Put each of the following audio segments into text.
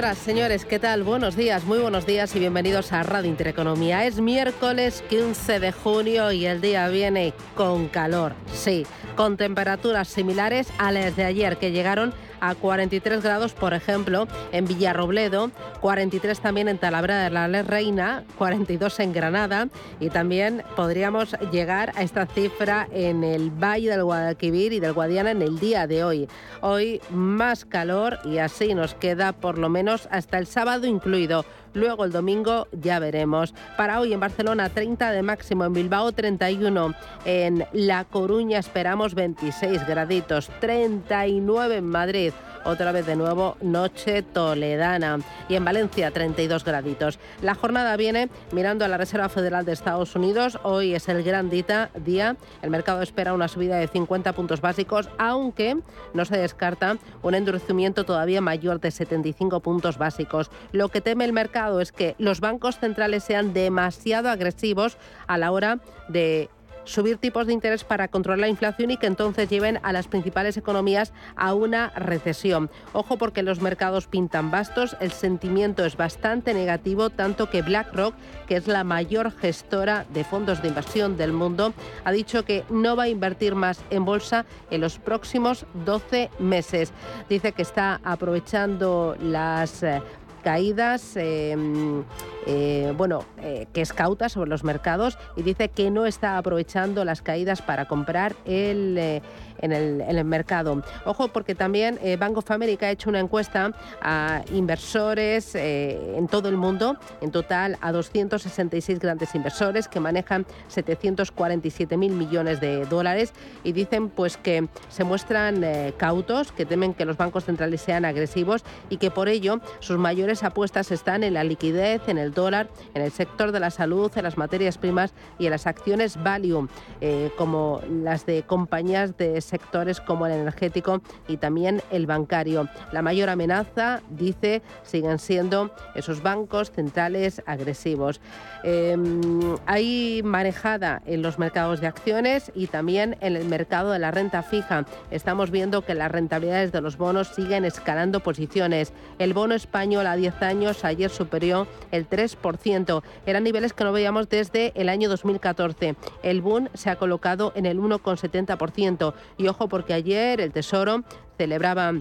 Señoras, señores, ¿qué tal? Buenos días, muy buenos días y bienvenidos a Radio Intereconomía. Es miércoles 15 de junio y el día viene con calor, sí, con temperaturas similares a las de ayer que llegaron a 43 grados, por ejemplo, en Villarrobledo, 43 también en Talavera de la Reina, 42 en Granada y también podríamos llegar a esta cifra en el Valle del Guadalquivir y del Guadiana en el día de hoy. Hoy más calor y así nos queda por lo menos hasta el sábado incluido. Luego el domingo ya veremos. Para hoy en Barcelona 30 de máximo, en Bilbao 31, en La Coruña esperamos 26 graditos, 39 en Madrid otra vez de nuevo noche toledana. Y en Valencia 32 graditos. La jornada viene mirando a la Reserva Federal de Estados Unidos. Hoy es el gran día. El mercado espera una subida de 50 puntos básicos, aunque no se descarta un endurecimiento todavía mayor de 75 puntos básicos. Lo que teme el mercado es que los bancos centrales sean demasiado agresivos a la hora de subir tipos de interés para controlar la inflación y que entonces lleven a las principales economías a una recesión. Ojo porque los mercados pintan bastos, el sentimiento es bastante negativo, tanto que BlackRock, que es la mayor gestora de fondos de inversión del mundo, ha dicho que no va a invertir más en bolsa en los próximos 12 meses. Dice que está aprovechando las eh, caídas, em, eh, bueno, eh, que es cauta sobre los mercados y dice que no está aprovechando las caídas para comprar el, eh, en, el, mercado. Ojo, porque también Bank of America ha hecho una encuesta a inversores en todo el mundo, en total a 266 grandes inversores que manejan 747 mil millones de dólares y dicen pues que se muestran cautos, que temen que los bancos centrales sean agresivos y que por ello sus mayores apuestas están en la liquidez, en el dólar, en el sector de la salud, en las materias primas y en las acciones value, eh, como las de compañías de sectores como el energético y también el bancario. La mayor amenaza, dice, siguen siendo esos bancos centrales agresivos. Em, hay manejada en los mercados de acciones y también en el mercado de la renta fija. Estamos viendo que las rentabilidades de los bonos siguen escalando posiciones. El bono español a 10 años ayer superó el 3%. Eran niveles que no veíamos desde el año 2014. El boom se ha colocado en el 1,70%. Y ojo porque ayer el Tesoro celebraba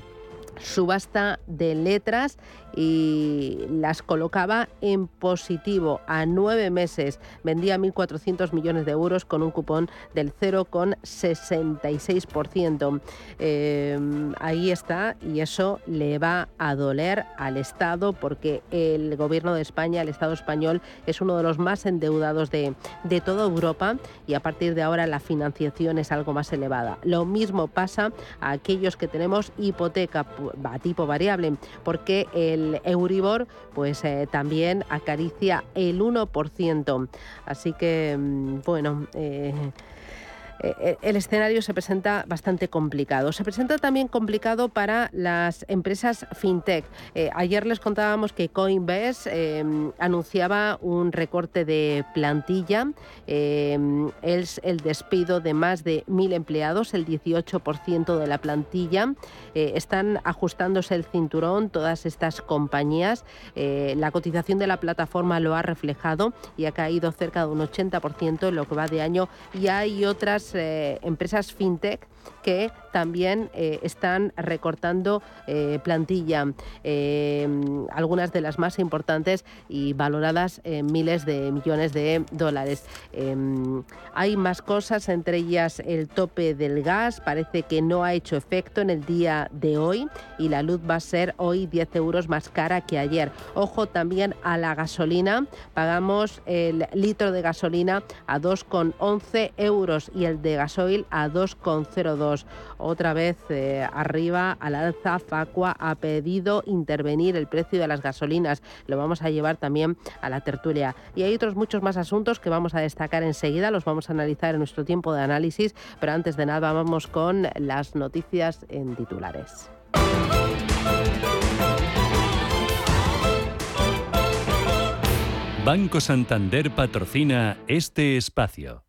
subasta de letras y las colocaba en positivo a nueve meses. Vendía 1.400 millones de euros con un cupón del 0,66%. Em, ahí está y eso le va a doler al Estado porque el gobierno de España, el Estado español, es uno de los más endeudados de, de toda Europa y a partir de ahora la financiación es algo más elevada. Lo mismo pasa a aquellos que tenemos hipoteca a tipo variable porque el Euribor pues eh, también acaricia el 1%. Así que, mm, bueno... Eh, eh, eh, el escenario se presenta bastante complicado. Se presenta también complicado para las empresas fintech. Eh, ayer les contábamos que Coinbase anunciaba un recorte de plantilla, es el despido de más de mil empleados, el 18% de la plantilla. están ajustándose el cinturón todas estas compañías. la cotización de la plataforma lo ha reflejado y ha caído cerca de un 80% en lo que va de año y hay otras eh, empresas fintech que también eh, están recortando eh, plantilla, algunas de las más importantes y valoradas en miles de millones de dólares. hay más cosas, entre ellas el tope del gas, parece que no ha hecho efecto en el día de hoy y la luz va a ser hoy 10 euros más cara que ayer. Ojo también a la gasolina, pagamos el litro de gasolina a 2,11 euros y el de gasoil a 2,0 0,02. Otra vez eh, arriba al alza, Facua ha pedido intervenir el precio de las gasolinas. Lo vamos a llevar también a la tertulia. Y hay otros muchos más asuntos que vamos a destacar enseguida, los vamos a analizar en nuestro tiempo de análisis, pero antes de nada vamos con las noticias en titulares. Banco Santander patrocina este espacio.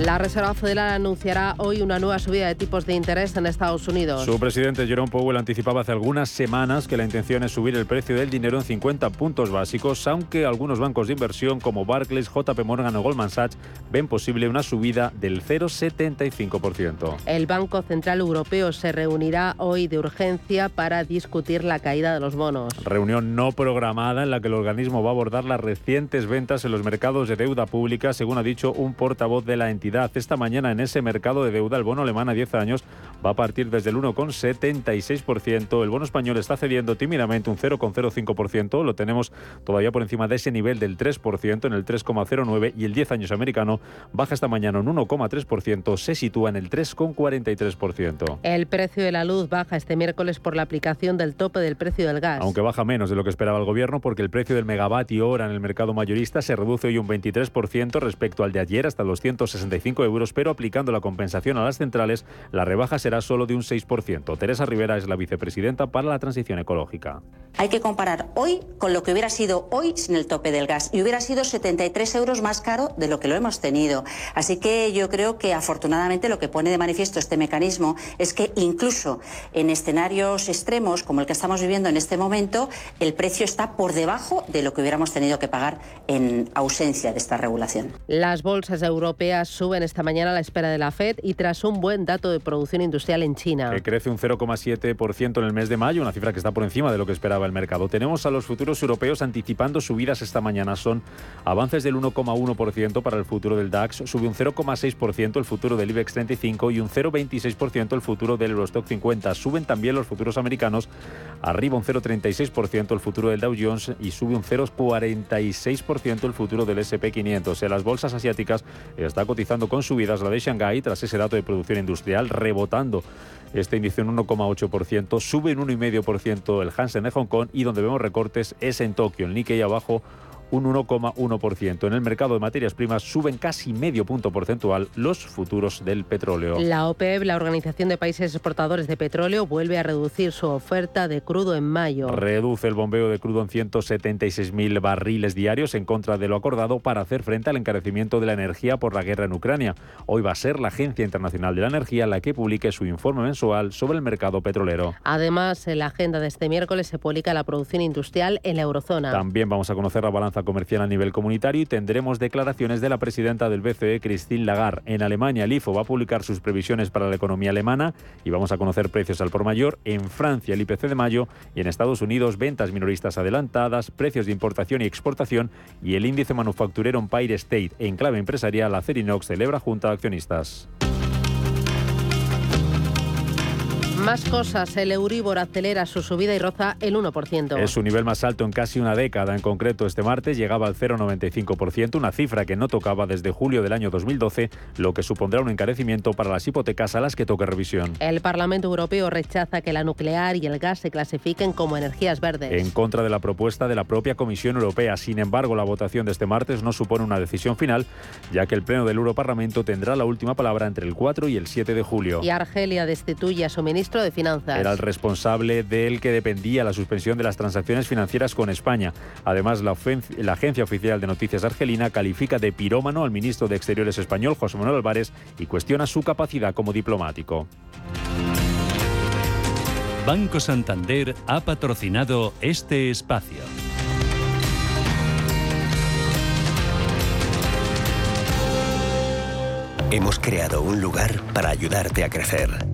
La Reserva Federal anunciará hoy una nueva subida de tipos de interés en Estados Unidos. Su presidente Jerome Powell anticipaba hace algunas semanas que la intención es subir el precio del dinero en 50 puntos básicos, aunque algunos bancos de inversión como Barclays, JP Morgan o Goldman Sachs ven posible una subida del 0,75%. El Banco Central Europeo se reunirá hoy de urgencia para discutir la caída de los bonos. Reunión no programada en la que el organismo va a abordar las recientes ventas en los mercados de deuda pública, según ha dicho un portavoz de la entidad esta mañana en ese mercado de deuda, el bono alemán a 10 años va a partir desde el 1,76%. El bono español está cediendo tímidamente un 0,05%. Lo tenemos todavía por encima de ese nivel del 3%, en el 3,09%. Y el 10 años americano baja esta mañana un 1,3%. Se sitúa en el 3,43%. El precio de la luz baja este miércoles por la aplicación del tope del precio del gas. Aunque baja menos de lo que esperaba el gobierno porque el precio del megavatio hora en el mercado mayorista se reduce hoy un 23% respecto al de ayer hasta los 160 euros, pero aplicando la compensación a las centrales, la rebaja será solo de un 6%. Teresa Rivera es la vicepresidenta para la transición ecológica. Hay que comparar hoy con lo que hubiera sido hoy sin el tope del gas y hubiera sido 73 euros más caro de lo que lo hemos tenido. Así que yo creo que afortunadamente lo que pone de manifiesto este mecanismo es que incluso en escenarios extremos como el que estamos viviendo en este momento, el precio está por debajo de lo que hubiéramos tenido que pagar en ausencia de esta regulación. Las bolsas europeas suben esta mañana a la espera de la Fed y tras un buen dato de producción industrial en China. Crece un 0,7% en el mes de mayo, una cifra que está por encima de lo que esperaba el mercado. Tenemos a los futuros europeos anticipando subidas esta mañana. Son avances del 1,1% para el futuro del DAX, sube un 0,6% el futuro del IBEX 35 y un 0,26% el futuro del Eurostock 50. Suben también los futuros americanos, arriba un 0,36% el futuro del Dow Jones y sube un 0,46% el futuro del SP 500. En las bolsas asiáticas está cotizando con subidas la de Shanghái tras ese dato de producción industrial, rebotando este índice en 1,8%, sube en 1,5% el Hansen de Hong Kong y donde vemos recortes es en Tokio, el Nikkei abajo un 1,1%. En el mercado de materias primas suben casi medio punto porcentual los futuros del petróleo. La OPEP, la Organización de Países Exportadores de Petróleo, vuelve a reducir su oferta de crudo en mayo. Reduce el bombeo de crudo en 176.000 barriles diarios en contra de lo acordado para hacer frente al encarecimiento de la energía por la guerra en Ucrania. Hoy va a ser la Agencia Internacional de la Energía la que publique su informe mensual sobre el mercado petrolero. Además, en la agenda de este miércoles se publica la producción industrial en la eurozona. También vamos a conocer la balanza comercial a nivel comunitario y tendremos declaraciones de la presidenta del BCE, Christine Lagarde. En Alemania, el IFO va a publicar sus previsiones para la economía alemana y vamos a conocer precios al por mayor. En Francia, el IPC de mayo y en Estados Unidos, ventas minoristas adelantadas, precios de importación y exportación y el índice manufacturero Empire State. En clave empresarial, Acerinox celebra junta de accionistas. Más cosas, el Euribor acelera su subida y roza el 1%. Es su nivel más alto en casi una década. En concreto, este martes llegaba al 0,95%, una cifra que no tocaba desde julio del año 2012, lo que supondrá un encarecimiento para las hipotecas a las que toque revisión. El Parlamento Europeo rechaza que la nuclear y el gas se clasifiquen como energías verdes. En contra de la propuesta de la propia Comisión Europea. Sin embargo, la votación de este martes no supone una decisión final, ya que el Pleno del Europarlamento tendrá la última palabra entre el 4 y el 7 de julio. Y Argelia destituye a su ministro de Finanzas. Era el responsable del que dependía la suspensión de las transacciones financieras con España. Además, la, la, Agencia Oficial de Noticias Argelina califica de pirómano al ministro de Exteriores español, José Manuel Álvarez, y cuestiona su capacidad como diplomático. Banco Santander ha patrocinado este espacio. Hemos creado un lugar para ayudarte a crecer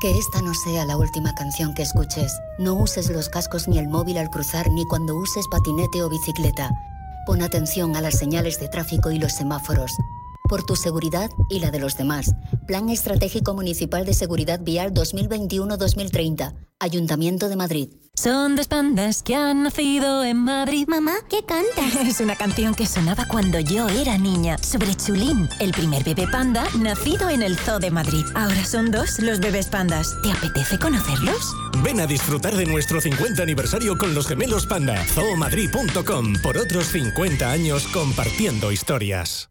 Que esta no sea la última canción que escuches. No uses los cascos ni el móvil al cruzar ni cuando uses patinete o bicicleta. Pon atención a las señales de tráfico y los semáforos. Por tu seguridad y la de los demás. Plan Estratégico Municipal de Seguridad Vial 2021-2030. Ayuntamiento de Madrid. Son dos pandas que han nacido en Madrid. Mamá, ¿qué cantas? Es una canción que sonaba cuando yo era niña, sobre Chulín, el primer bebé panda nacido en el Zoo de Madrid. Ahora son dos los bebés pandas. ¿Te apetece conocerlos? Ven a disfrutar de nuestro 50 aniversario con los gemelos panda. zoomadrid.com por otros 50 años compartiendo historias.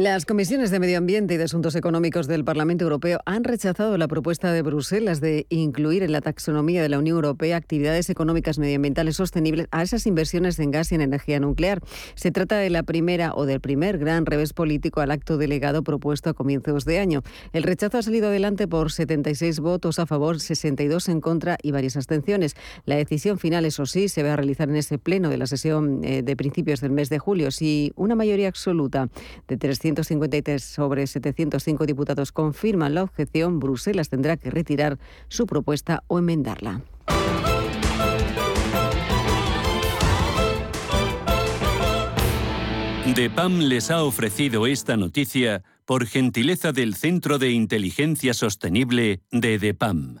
Las comisiones de Medio Ambiente y de Asuntos Económicos del Parlamento Europeo han rechazado la propuesta de Bruselas de incluir en la taxonomía de la Unión Europea actividades económicas medioambientales sostenibles a esas inversiones en gas y en energía nuclear. Se trata de la primera o del primer gran revés político al acto delegado propuesto a comienzos de año. El rechazo ha salido adelante por 76 votos a favor, 62 en contra y varias abstenciones. La decisión final, eso sí, se va a realizar en ese pleno de la sesión eh, de principios del mes de julio. Si una mayoría absoluta de tres 353 sobre 705 diputados confirman la objeción, Bruselas tendrá que retirar su propuesta o enmendarla. DEPAM les ha ofrecido esta noticia por gentileza del Centro de Inteligencia Sostenible de DEPAM.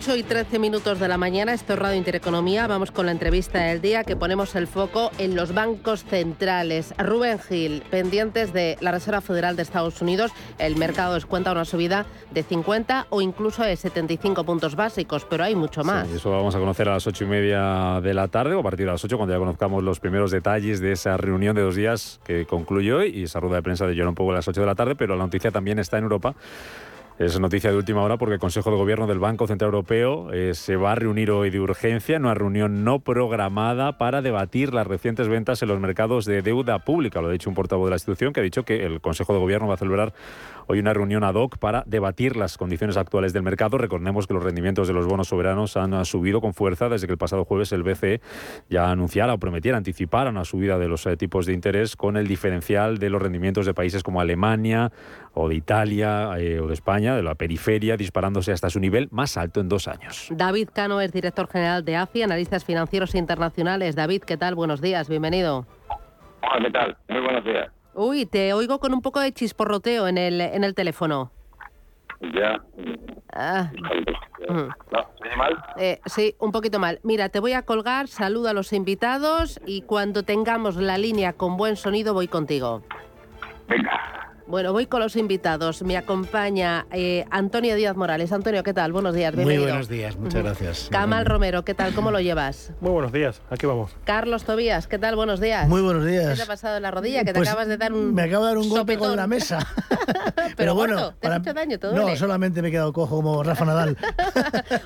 8 y 13 minutos de la mañana, esto es Radio Intereconomía. Vamos con la entrevista del día que ponemos el foco en los bancos centrales. Rubén Gil, pendientes de la Reserva Federal de Estados Unidos, el mercado descuenta una subida de 50 o incluso de 75 puntos básicos, pero hay mucho más. Sí, eso vamos a conocer a las 8 y media de la tarde o a partir de las 8 cuando ya conozcamos los primeros detalles de esa reunión de dos días que concluyó hoy y esa rueda de prensa de Jerome Powell a las 8 de la tarde, pero la noticia también está en Europa es noticia de última hora porque el Consejo de Gobierno del Banco Central Europeo eh, se va a reunir hoy de urgencia en una reunión no programada para debatir las recientes ventas en los mercados de deuda pública. Lo ha dicho un portavoz de la institución que ha dicho que el Consejo de Gobierno va a celebrar hoy una reunión ad hoc para debatir las condiciones actuales del mercado. Recordemos que los rendimientos de los bonos soberanos han subido con fuerza desde que el pasado jueves el BCE ya anunciara o prometiera anticipar una subida de los eh, tipos de interés con el diferencial de los rendimientos de países como Alemania o de Italia eh, o de España, de la periferia, disparándose hasta su nivel más alto en dos años. David Cano es director general de AFI, analistas financieros internacionales. David, ¿qué tal? Buenos días, bienvenido. Hola, ¿qué tal? Muy buenos días. Uy, te oigo con un poco de chisporroteo en el, en el teléfono. Ya. Ah. No, ¿se mal? Eh, sí, un poquito mal. Mira, te voy a colgar, saluda a los invitados y cuando tengamos la línea con buen sonido voy contigo. Venga. Bueno, voy con los invitados. Me acompaña eh, Antonio Díaz Morales. Antonio, ¿qué tal? Buenos días, Muy bienvenido. buenos días, muchas gracias. Camal Romero, ¿qué tal? ¿Cómo lo llevas? Muy buenos días, aquí vamos. Carlos Tobías, ¿qué tal? Buenos días. Muy buenos días. ¿Qué te ha pasado en la rodilla? Que Pues, te acabas de dar un Me acabo de dar un golpe sopetón. con la mesa. Pero, bueno, gordo, ¿te has para- hecho daño? ¿Te No, duele? solamente me he quedado cojo como Rafa Nadal.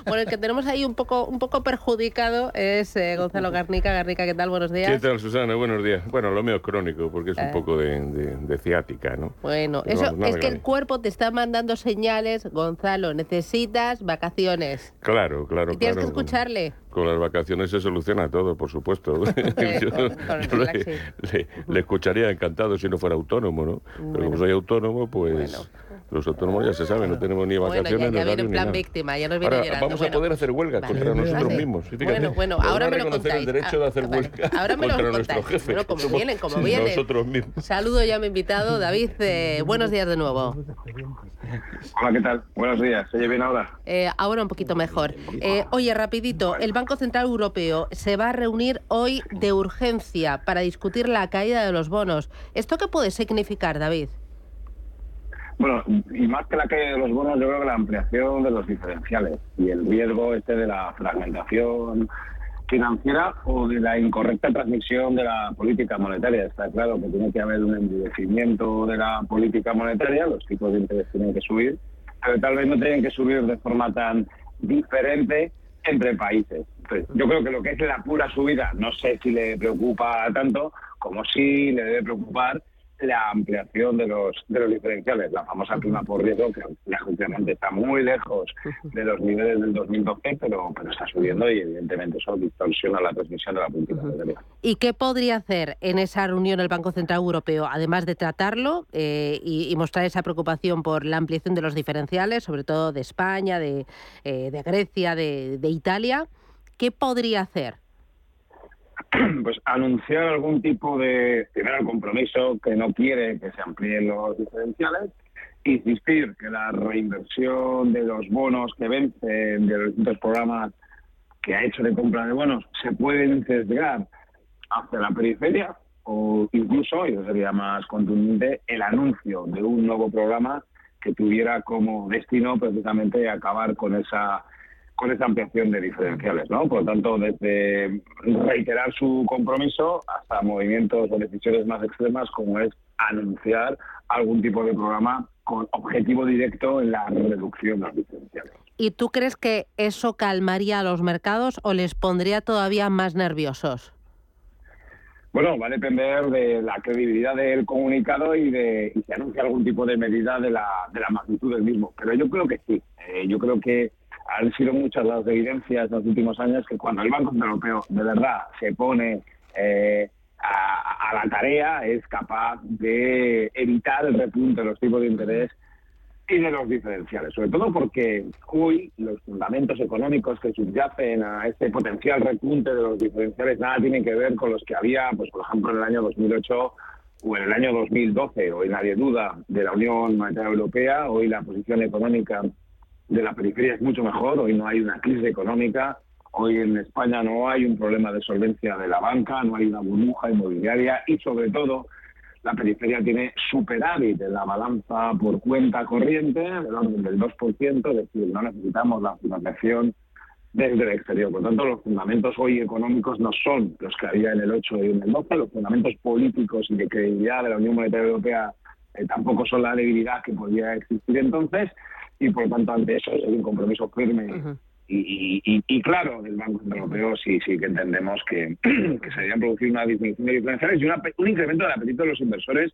Bueno, el que tenemos ahí un poco, un poco perjudicado es eh, Gonzalo Garnica. Garnica, ¿qué tal? Buenos días. ¿Qué tal, Susana? Buenos días. Bueno, lo mío es crónico, porque es Eh. un poco de, de- de ciática, ¿no? Bueno, Pero eso vamos, es que el cuerpo te está mandando señales, Gonzalo, necesitas vacaciones. Claro, claro, y tienes claro. que escucharle. Con las vacaciones se soluciona todo, por supuesto. Yo le, relaxing. le- le escucharía encantado si no fuera autónomo, ¿no? Pero Bueno. como soy autónomo, pues los autónomos ya se saben, no tenemos ni Bueno, ya, vacaciones ni ya viene en plan nada. víctima, ya nos viene Ahora llorando. vamos Bueno, a poder hacer huelga Vale. contra nosotros Vale. mismos. Fíjate, Bueno, bueno, ahora me lo reconocer contáis. el derecho de hacer vale. huelga Ahora me lo contra nuestro contáis. jefe. Bueno, como Somos vienen, como vienen. Nosotros mismos. Saludo ya a mi invitado, David. eh, buenos días de nuevo. Hola, ¿qué tal? Buenos días. ¿Se oye bien ahora? Eh, ahora un poquito mejor. Eh, oye, rapidito, el Banco Central Europeo se va a reunir hoy de urgencia para discutir la caída de los bonos. ¿Esto qué puede significar, David? Bueno, y más que la caída de los bonos, yo creo que la ampliación de los diferenciales y el riesgo este de la fragmentación financiera o de la incorrecta transmisión de la política monetaria. Está claro que tiene que haber un endurecimiento de la política monetaria, los tipos de interés tienen que subir, pero tal vez no tienen que subir de forma tan diferente entre países. Yo creo que lo que es la pura subida, no sé si le preocupa tanto, como sí le debe preocupar la ampliación de los de los diferenciales, la famosa prima por riesgo, que lógicamente está muy lejos de los niveles del 2012, pero, pero está subiendo y evidentemente eso distorsiona la transmisión de la política monetaria. ¿Y qué podría hacer en esa reunión el Banco Central Europeo, además de tratarlo eh, y, y mostrar esa preocupación por la ampliación de los diferenciales, sobre todo de España, de, eh, de Grecia, de, de Italia? ¿Qué podría hacer? pues anunciar algún tipo de primero compromiso que no quiere que se amplíen los diferenciales insistir que la reinversión de los bonos que vencen de los distintos programas que ha hecho de compra de bonos se pueden sesgar hacia la periferia o incluso, y eso sería más contundente, el anuncio de un nuevo programa que tuviera como destino precisamente acabar con esa con esa ampliación de diferenciales, ¿no? Por lo tanto, desde reiterar su compromiso hasta movimientos o decisiones más extremas como es anunciar algún tipo de programa con objetivo directo en la reducción de los diferenciales. ¿Y tú crees que eso calmaría a los mercados o les pondría todavía más nerviosos? Bueno, va a depender de la credibilidad del comunicado y de si anuncia algún tipo de medida de la, de la magnitud del mismo. Pero yo creo que sí. Eh, yo creo que han sido muchas las evidencias en los últimos años que cuando el Banco Central Europeo de verdad se pone eh, a, a la tarea es capaz de evitar el repunte de los tipos de interés y de los diferenciales, sobre todo porque hoy los fundamentos económicos que subyacen a este potencial repunte de los diferenciales nada tienen que ver con los que había, pues por ejemplo, en el año 2008 o en el año 2012. Hoy nadie duda de la Unión Monetaria Europea, hoy la posición económica de la periferia es mucho mejor, hoy no hay una crisis económica, hoy en España no hay un problema de solvencia de la banca, no hay una burbuja inmobiliaria y sobre todo la periferia tiene superávit en la balanza por cuenta corriente del orden del 2%, es decir, no necesitamos la financiación desde el exterior. Por lo tanto, los fundamentos hoy económicos no son los que había en el 8 y en el 12, los fundamentos políticos y de credibilidad de la Unión Monetaria Europea eh, tampoco son la debilidad que podía existir entonces, y por lo tanto, ante eso hay un compromiso firme y, y- y claro del Banco Central Europeo sí sí que entendemos que, que se debería producir una disminución de diferenciales y una un incremento del apetito de los inversores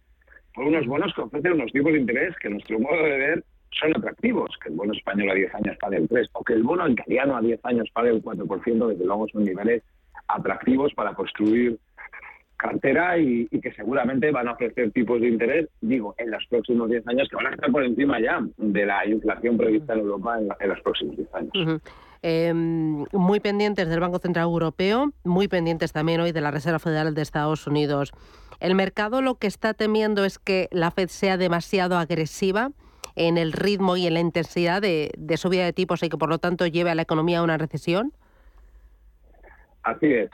por unos bonos que ofrecen unos tipos de interés que nuestro modo de ver son atractivos, que el bono español a 10 años pague el 3 o que el bono italiano a 10 años pague el 4%, desde luego son niveles atractivos para construir cartera y, que seguramente van a ofrecer tipos de interés, digo, en los próximos 10 años que van a estar por encima ya de la inflación prevista en Europa en, en los próximos 10 años. Em, muy pendientes del Banco Central Europeo, muy pendientes también hoy de la Reserva Federal de Estados Unidos. El mercado lo que está temiendo es que la Fed sea demasiado agresiva en el ritmo y en la intensidad de, de subida de tipos y que por lo tanto lleve a la economía a una recesión. Así es.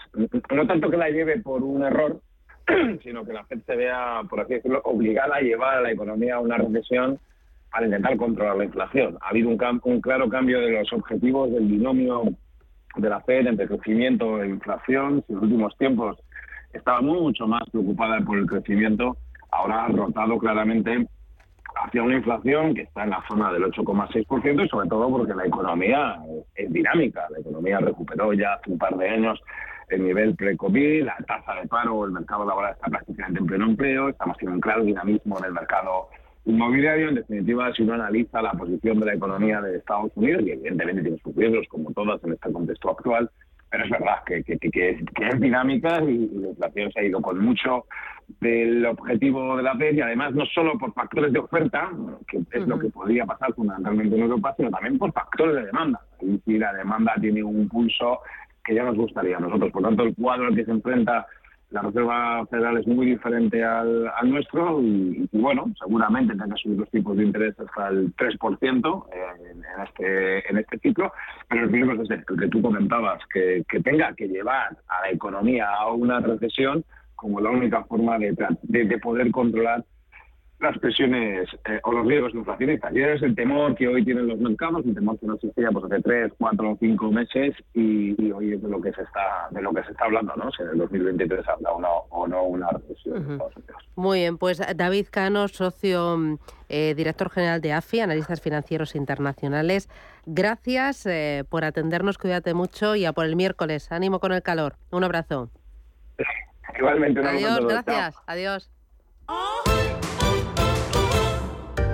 No tanto que la lleve por un error, sino que la Fed se vea, por así decirlo, obligada a llevar a la economía a una recesión al intentar controlar la inflación. Ha habido un, claro cambio de los objetivos del binomio de la Fed entre crecimiento e inflación. En los últimos tiempos estaba mucho más preocupada por el crecimiento, ahora ha rotado claramente hacia una inflación que está en la zona del 8,6% y sobre todo porque la economía es dinámica. La economía recuperó ya hace un par de años el nivel pre-COVID, la tasa de paro, el mercado laboral está prácticamente en pleno empleo, estamos teniendo un claro dinamismo en el mercado inmobiliario. En definitiva, si uno analiza la posición de la economía de Estados Unidos, y evidentemente tiene sus riesgos como todas en este contexto actual, pero es verdad que, que, que, es, dinámica y, la inflación se ha ido con mucho del objetivo de la Fed y además no solo por factores de oferta, que es lo que podría pasar fundamentalmente en Europa, sino también por factores de demanda. Y la demanda tiene un pulso que ya nos gustaría a nosotros. Por tanto, el cuadro al que se enfrenta la Reserva Federal es muy diferente al, nuestro y, bueno, seguramente tenga que subir los tipos de interés hasta el 3% en, en, este, en este ciclo, pero el riesgo es el que tú comentabas, que, tenga que llevar a la economía a una recesión como la única forma de, de poder controlar las presiones eh, o los riesgos inflacionistas. Y es el temor que hoy tienen los mercados, un temor que no existía pues, hace tres, cuatro o cinco meses y, hoy es de lo que se está de lo que se está hablando, ¿no? Si en el 2023 habrá o no, o no una recesión Muy bien, pues David Cano, socio eh, director general de AFI, Analistas Financieros Internacionales, gracias eh, por atendernos, cuídate mucho y a por el miércoles. Ánimo con el calor. Un abrazo. Igualmente, un Adiós, gracias. Adiós.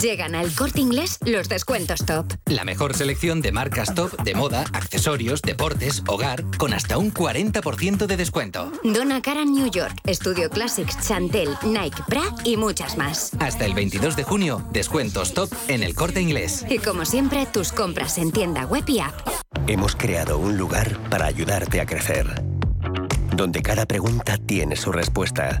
Llegan al corte inglés los descuentos top. La mejor selección de marcas top de moda, accesorios, deportes, hogar, con hasta un 40% de descuento. Donna Karan New York, Studio Classics, Chantel, Nike, Bra y muchas más. Hasta el 22 de junio, descuentos top en el corte inglés. Y como siempre, tus compras en tienda web y app. Hemos creado un lugar para ayudarte a crecer. Donde cada pregunta tiene su respuesta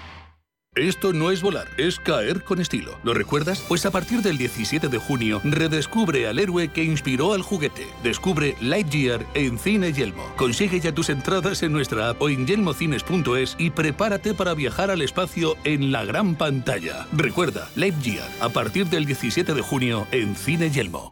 Esto no es volar, es caer con estilo. ¿Lo recuerdas? Pues a partir del 17 de junio, redescubre al héroe que inspiró al juguete. Descubre Lightyear en Cine Yelmo. Consigue ya tus entradas en nuestra app o en yelmocines.es y prepárate para viajar al espacio en la gran pantalla. Recuerda, Lightyear, a partir del 17 de junio en Cine Yelmo.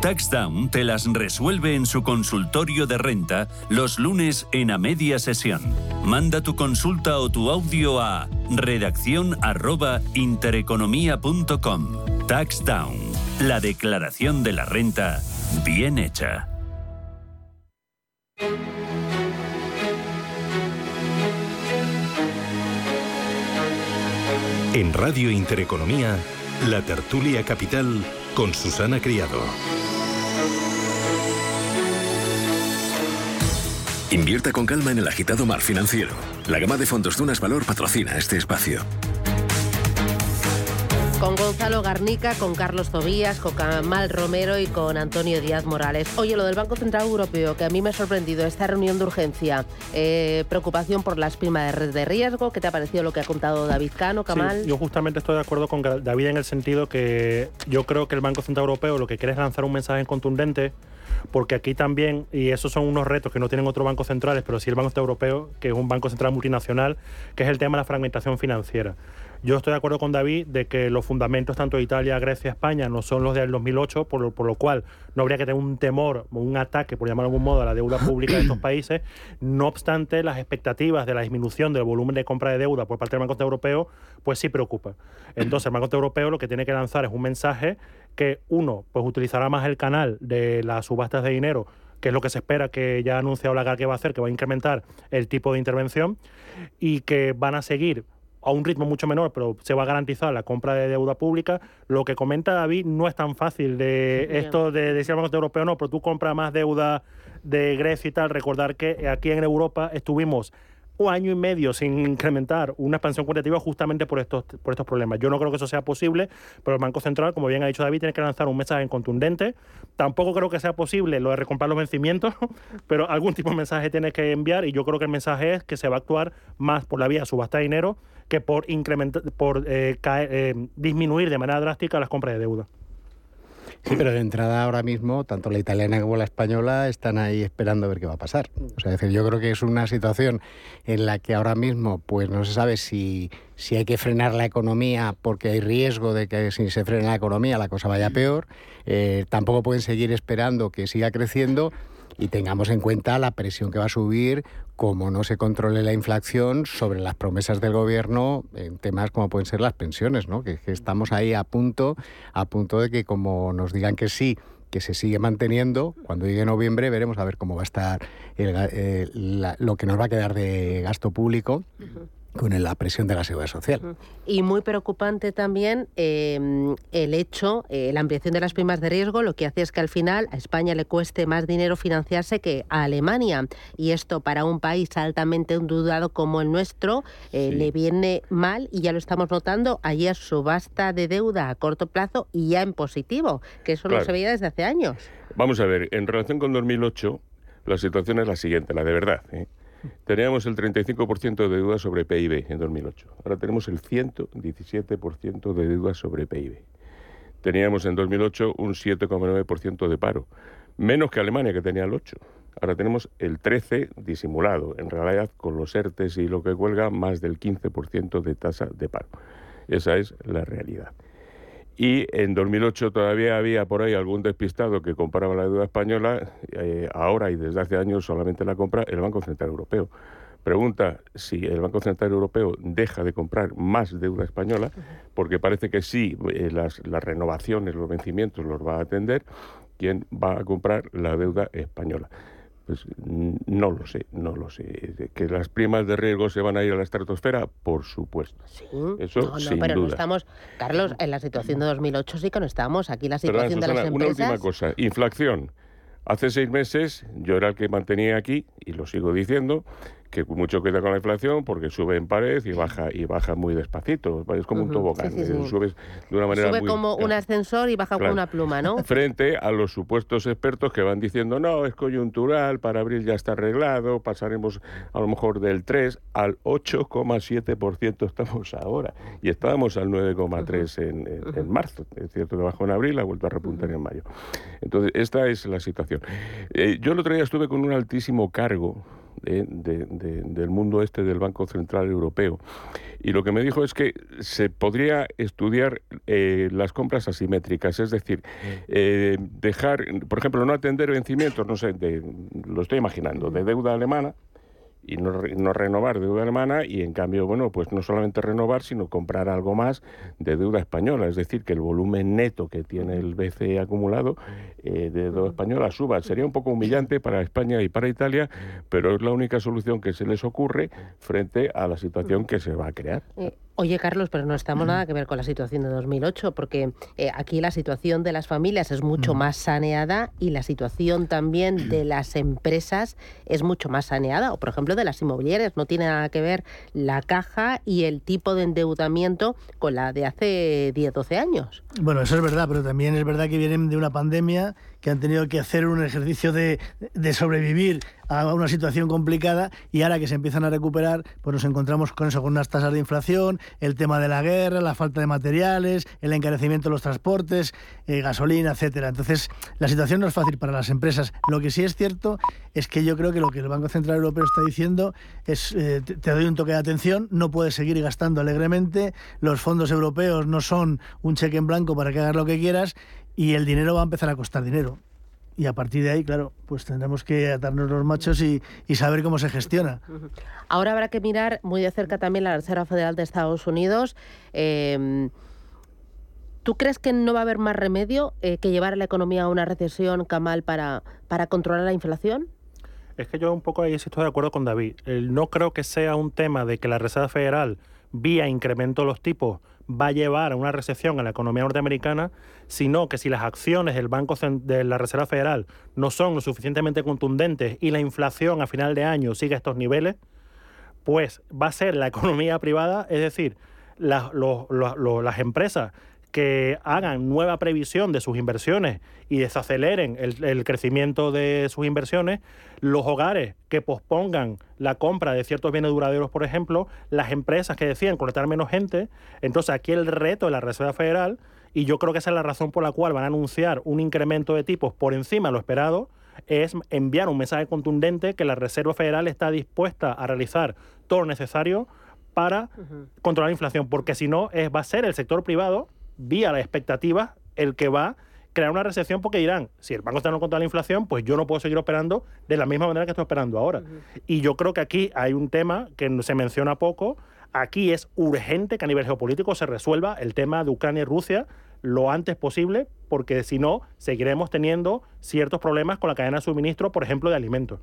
TaxDown te las resuelve en su consultorio de renta los lunes en a media sesión. Manda tu consulta o tu audio a redacción arroba intereconomía.com. TaxDown, la declaración de la renta bien hecha. En Radio Intereconomía, la tertulia capital con Susana Criado. Invierta con calma en el agitado mar financiero. La gama de fondos Dunas Valor patrocina este espacio. Con Gonzalo Garnica, con Carlos Tobías, con Camal Romero y con Antonio Díaz Morales. Oye, lo del Banco Central Europeo, que a mí me ha sorprendido, esta reunión de urgencia, eh, preocupación por las primas de riesgo, ¿qué te ha parecido lo que ha contado David Cano, Camal? Sí, yo justamente estoy de acuerdo con David en el sentido que yo creo que el Banco Central Europeo lo que quiere es lanzar un mensaje contundente porque aquí también, y esos son unos retos que no tienen otros bancos centrales, pero sí el Banco Central Europeo, que es un banco central multinacional, que es el tema de la fragmentación financiera. Yo estoy de acuerdo con David de que los fundamentos tanto de Italia, Grecia, España no son los del 2008, por lo, por lo cual no habría que tener un temor o un ataque, por llamarlo de algún modo, a la deuda pública de estos países. No obstante, las expectativas de la disminución del volumen de compra de deuda por parte del Banco Central Europeo, pues sí preocupa. Entonces, el Banco Central Europeo lo que tiene que lanzar es un mensaje que, uno, pues utilizará más el canal de las subastas de dinero que es lo que se espera que ya ha anunciado Lagarde que va a hacer, que va a incrementar el tipo de intervención y que van a seguir a un ritmo mucho menor, pero se va a garantizar la compra de deuda pública. Lo que comenta David no es tan fácil de esto de decir al Banco Europeo, no, pero tú compras más deuda de Grecia y tal. Recordar que aquí en Europa estuvimos un año y medio sin incrementar una expansión cuantitativa justamente por estos, por estos problemas. Yo no creo que eso sea posible, pero el Banco Central, como bien ha dicho David, tiene que lanzar un mensaje contundente. Tampoco creo que sea posible lo de recomprar los vencimientos, pero algún tipo de mensaje tiene que enviar y yo creo que el mensaje es que se va a actuar más por la vía subasta de dinero que por incrementar, por eh, eh, disminuir de manera drástica las compras de deuda. Sí, pero de entrada ahora mismo, tanto la italiana como la española están ahí esperando a ver qué va a pasar. O sea, decir, yo creo que es una situación en la que ahora mismo pues no se sabe si, si hay que frenar la economía porque hay riesgo de que si se frena la economía la cosa vaya peor. Eh, tampoco pueden seguir esperando que siga creciendo y tengamos en cuenta la presión que va a subir como no se controle la inflación sobre las promesas del gobierno en temas como pueden ser las pensiones, ¿no? que, estamos ahí a punto, a punto de que como nos digan que sí, que se sigue manteniendo. Cuando llegue noviembre veremos a ver cómo va a estar eh, lo que nos va a quedar de gasto público con la presión de la seguridad social. Y muy preocupante también em, el hecho, eh, la ampliación de las primas de riesgo, lo que hace es que al final a España le cueste más dinero financiarse que a Alemania. Y esto para un país altamente endeudado como el nuestro eh, le viene mal y ya lo estamos notando. Ayer subasta de deuda a corto plazo y ya en positivo, que eso no se veía desde hace años. Vamos a ver, en relación con 2008, la situación es la siguiente, la de verdad. Teníamos el 35% de deuda sobre PIB en 2008. Ahora tenemos el 117% de deuda sobre PIB. Teníamos en 2008 un 7,9% de paro, menos que Alemania que tenía el 8. Ahora tenemos el 13 disimulado, en realidad con los ERTES y lo que cuelga más del 15% de tasa de paro. Esa es la realidad. Y en 2008 todavía había por ahí algún despistado que compraba la deuda española, eh, ahora y desde hace años solamente la compra el Banco Central Europeo. Pregunta si el Banco Central Europeo deja de comprar más deuda española, porque parece que sí, eh, las, las renovaciones, los vencimientos los va a atender, ¿quién va a comprar la deuda española? Pues no lo sé, no lo sé. Que las primas de riesgo se van a ir a la estratosfera, por supuesto. Sí. Eso no, no, pero no estamos, Carlos, en la situación de 2008 sí que no estamos. Aquí la situación de las empresas. Una última cosa, inflación. Hace seis meses yo era el que mantenía aquí, y lo sigo diciendo, que mucho queda con la inflación porque sube en pared y baja y baja muy despacito. Es como un tobogán. Eh, subes de una manera Sube como un ascensor y baja con una pluma, ¿no? Frente a los supuestos expertos que van diciendo, no, es coyuntural, para abril ya está arreglado, pasaremos a lo mejor del 3 al 8,7% estamos ahora. Y estábamos al 9,3% en, en, marzo. Es cierto que bajó en abril, ha vuelto a repuntar en mayo. Entonces, esta es la situación. Eh, yo el otro día estuve con un altísimo cargo del mundo este del Banco Central Europeo. Y lo que me dijo es que se podría estudiar eh, las compras asimétricas, es decir, eh, dejar, por ejemplo, no atender vencimientos, no sé, lo estoy imaginando, de deuda alemana, y no, no, renovar deuda alemana y en cambio, bueno, pues no solamente renovar, sino comprar algo más de deuda española, es decir, que el volumen neto que tiene el BCE acumulado eh, de deuda española suba. Sería un poco humillante para España y para Italia, pero es la única solución que se les ocurre frente a la situación que se va a crear. Oye, Carlos, pero no estamos nada que ver con la situación de 2008, porque eh, aquí la situación de las familias es mucho más saneada y la situación también de las empresas es mucho más saneada, o por ejemplo de las inmobiliarias. No tiene nada que ver la caja y el tipo de endeudamiento con la de hace 10, 12 años. Bueno, eso es verdad, pero también es verdad que vienen de una pandemia que han tenido que hacer un ejercicio de, sobrevivir a una situación complicada y ahora que se empiezan a recuperar, pues nos encontramos con eso, con unas tasas de inflación, el tema de la guerra, la falta de materiales, el encarecimiento de los transportes, eh, gasolina, etcétera. Entonces, la situación no es fácil para las empresas. Lo que sí es cierto es que yo creo que lo que el Banco Central Europeo está diciendo es, eh, te doy un toque de atención, no puedes seguir gastando alegremente, los fondos europeos no son un cheque en blanco para que hagas lo que quieras y el dinero va a empezar a costar dinero. Y a partir de ahí, claro, pues tendremos que atarnos los machos y, y, saber cómo se gestiona. Ahora habrá que mirar muy de cerca también la Reserva Federal de Estados Unidos. Eh, ¿Tú crees que no va a haber más remedio eh, que llevar a la economía a una recesión, Kamal, para, para controlar la inflación? Es que yo un poco ahí estoy de acuerdo con David. No creo que sea un tema de que la Reserva Federal, vía incremento de los tipos, va a llevar a una recesión en la economía norteamericana, sino que si las acciones del Banco de la Reserva Federal no son lo suficientemente contundentes y la inflación a final de año sigue estos niveles, pues va a ser la economía privada, es decir, las empresas que hagan nueva previsión de sus inversiones y desaceleren el, el, crecimiento de sus inversiones, los hogares que pospongan la compra de ciertos bienes duraderos, por ejemplo, las empresas que decían conectar menos gente. Entonces aquí el reto de la Reserva Federal, y yo creo que esa es la razón por la cual van a anunciar un incremento de tipos por encima de lo esperado, es enviar un mensaje contundente que la Reserva Federal está dispuesta a realizar todo lo necesario para uh -huh. controlar la inflación, porque si no, es, va a ser el sector privado vía la expectativa el que va a crear una recesión porque dirán, si el Banco está no contra la inflación, pues yo no puedo seguir operando de la misma manera que estoy operando ahora. Uh -huh. Y yo creo que aquí hay un tema que se menciona poco. Aquí es urgente que a nivel geopolítico se resuelva el tema de Ucrania y Rusia lo antes posible, porque si no, seguiremos teniendo ciertos problemas con la cadena de suministro, por ejemplo, de alimentos.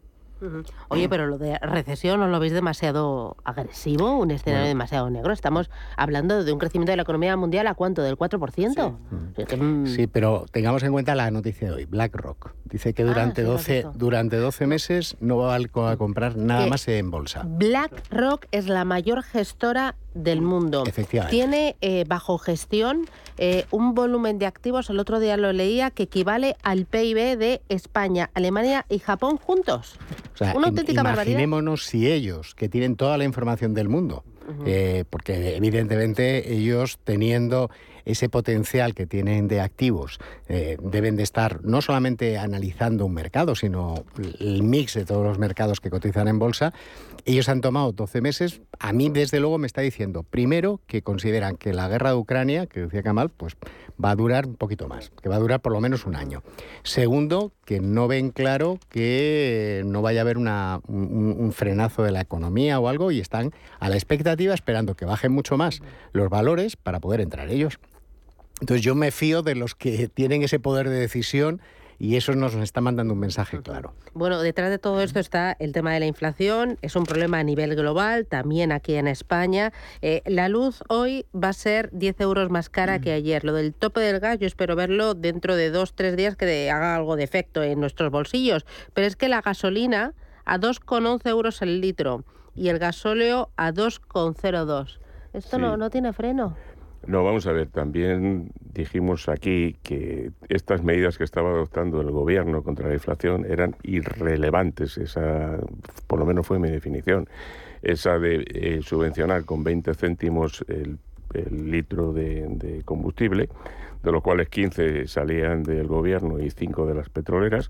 Oye, pero lo de recesión no lo veis demasiado agresivo, un escenario bueno. demasiado negro. Estamos hablando de un crecimiento de la economía mundial a cuánto, del 4%. Sí, sí pero tengamos en cuenta la noticia de hoy, BlackRock. Dice que durante, ah, sí, 12, durante 12 meses no va a comprar nada más en bolsa. BlackRock es la mayor gestora del mundo. Tiene eh, bajo gestión eh, un volumen de activos, el otro día lo leía, que equivale al PIB de España, Alemania y Japón juntos. O sea, Una auténtica imaginémonos barbaridad. si ellos, que tienen toda la información del mundo, uh -huh. eh, porque evidentemente ellos teniendo ese potencial que tienen de activos eh, deben de estar no solamente analizando un mercado, sino el mix de todos los mercados que cotizan en bolsa. Ellos han tomado 12 meses. A mí, desde luego, me está diciendo, primero, que consideran que la guerra de Ucrania, que decía Kamal, pues va a durar un poquito más, que va a durar por lo menos un año. Segundo, que no ven claro que no vaya a haber un, frenazo de la economía o algo y están a la expectativa esperando que bajen mucho más los valores para poder entrar ellos. Entonces yo me fío de los que tienen ese poder de decisión y eso nos está mandando un mensaje claro. Bueno, detrás de todo esto está el tema de la inflación, es un problema a nivel global, también aquí en España. Eh, la luz hoy va a ser 10 euros más cara que ayer. Lo del tope del gas, yo espero verlo dentro de dos, tres días que de, haga algo de efecto en nuestros bolsillos. Pero es que la gasolina a 2,11 euros el litro y el gasóleo a 2,02. Esto sí. no, no tiene freno. No, vamos a ver, también dijimos aquí que estas medidas que estaba adoptando el gobierno contra la inflación eran irrelevantes, esa por lo menos fue mi definición, esa de eh, subvencionar con 20 céntimos el, litro de, combustible, de los cuales 15 salían del gobierno y 5 de las petroleras,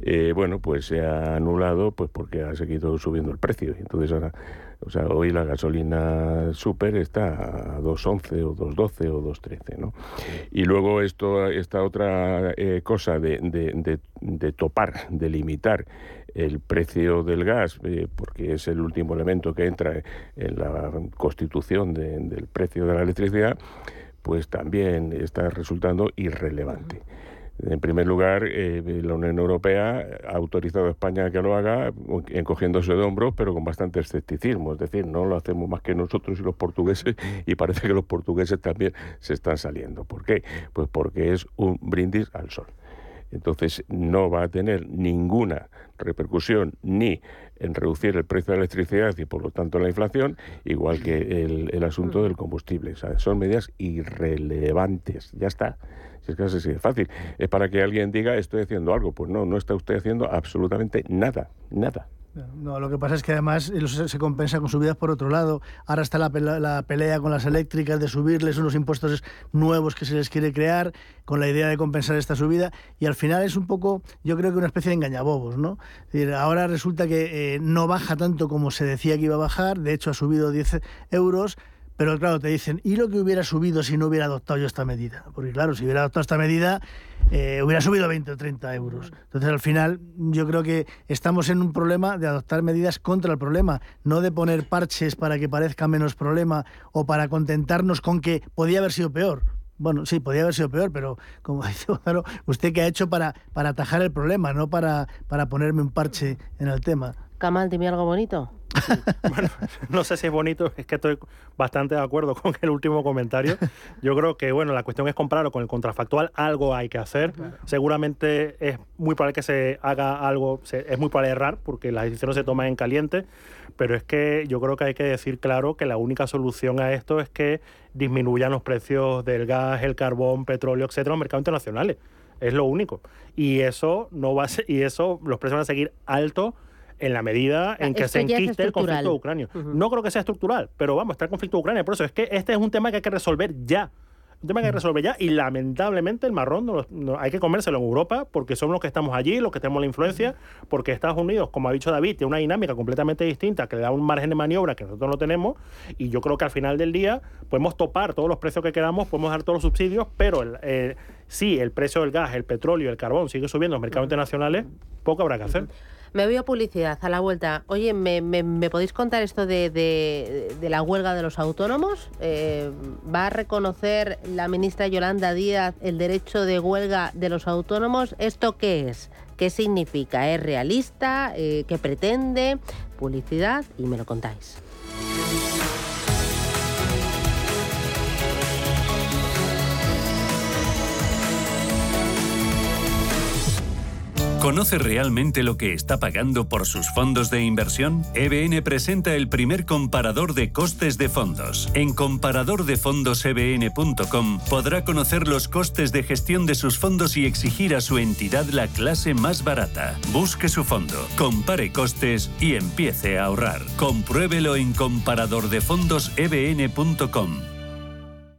eh, bueno, pues se ha anulado pues porque ha seguido subiendo el precio. Entonces ahora o sea, hoy la gasolina super está a 2.11 o 2.12 o 2.13, ¿no? Y luego esto, esta otra eh, cosa de, de, de, topar, de limitar el precio del gas, eh, porque es el último elemento que entra en la constitución del precio de la electricidad, pues también está resultando irrelevante. En primer lugar, eh, la Unión Europea ha autorizado a España a que lo haga encogiéndose de hombros, pero con bastante escepticismo. Es decir, no lo hacemos más que nosotros y los portugueses, y parece que los portugueses también se están saliendo. ¿Por qué? Pues porque es un brindis al sol. Entonces, no va a tener ninguna repercusión ni en reducir el precio de la electricidad y por lo tanto la inflación, igual que el, asunto del combustible. son medidas irrelevantes. Ya está. Si es que así de fácil. Es para que alguien diga estoy haciendo algo. Pues no, no está usted haciendo absolutamente nada. Nada. No, lo que pasa es que además se compensa con subidas por otro lado. Ahora está la, la, pelea con las eléctricas de subirles unos impuestos nuevos que se les quiere crear con la idea de compensar esta subida y al final es un poco, yo creo que una especie de engañabobos, ¿no? ahora resulta que eh, no baja tanto como se decía que iba a bajar, de hecho ha subido 10 euros pero claro, te dicen, ¿y lo que hubiera subido si no hubiera adoptado yo esta medida? Porque claro, si hubiera adoptado esta medida, eh, hubiera subido 20 o 30 euros. Entonces, al final, yo creo que estamos en un problema de adoptar medidas contra el problema, no de poner parches para que parezca menos problema o para contentarnos con que podía haber sido peor. Bueno, sí, podía haber sido peor, pero como dice claro, ¿usted qué ha hecho para, para atajar el problema, no para, para ponerme un parche en el tema? Kamal, dime algo bonito. bueno, no sé si es bonito, es que estoy bastante de acuerdo con el último comentario. Yo creo que, bueno, la cuestión es compararlo con el contrafactual, algo hay que hacer. Seguramente es muy probable que se haga algo, es muy probable errar, porque las decisiones se toman en caliente, pero es que yo creo que hay que decir claro que la única solución a esto es que disminuyan los precios del gas, el carbón, petróleo, etcétera, en los mercados internacionales. Es lo único. Y eso no va a y eso, los precios van a seguir altos en la medida en que se enquiste el conflicto de Ucrania. No creo que sea estructural, pero vamos, está el conflicto de Ucrania. Por eso es que este es un tema que hay que resolver ya. Un tema que hay que resolver ya y lamentablemente el marrón no, hay que comérselo en Europa porque somos los que estamos allí, los que tenemos la influencia, porque Estados Unidos, como ha dicho David, tiene una dinámica completamente distinta que le da un margen de maniobra que nosotros no tenemos y yo creo que al final del día podemos topar todos los precios que queramos, podemos dar todos los subsidios, pero el, eh, si el precio del gas, el petróleo, el carbón sigue subiendo en los mercados internacionales, poco habrá que hacer. Me voy a publicidad a la vuelta. Oye, ¿me, podéis contar esto de, de, la huelga de los autónomos? Eh, ¿Va a reconocer la ministra Yolanda Díaz el derecho de huelga de los autónomos? ¿Esto qué es? ¿Qué significa? ¿Es realista? Eh, ¿Qué pretende? Publicidad y me lo contáis. ¿Conoce realmente lo que está pagando por sus fondos de inversión? EBN presenta el primer comparador de costes de fondos. En comparadordefondosebn.com podrá conocer los costes de gestión de sus fondos y exigir a su entidad la clase más barata. Busque su fondo, compare costes y empiece a ahorrar. Compruébelo en comparadordefondosebn.com.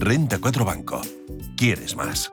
Renta 4 Banco. ¿Quieres más?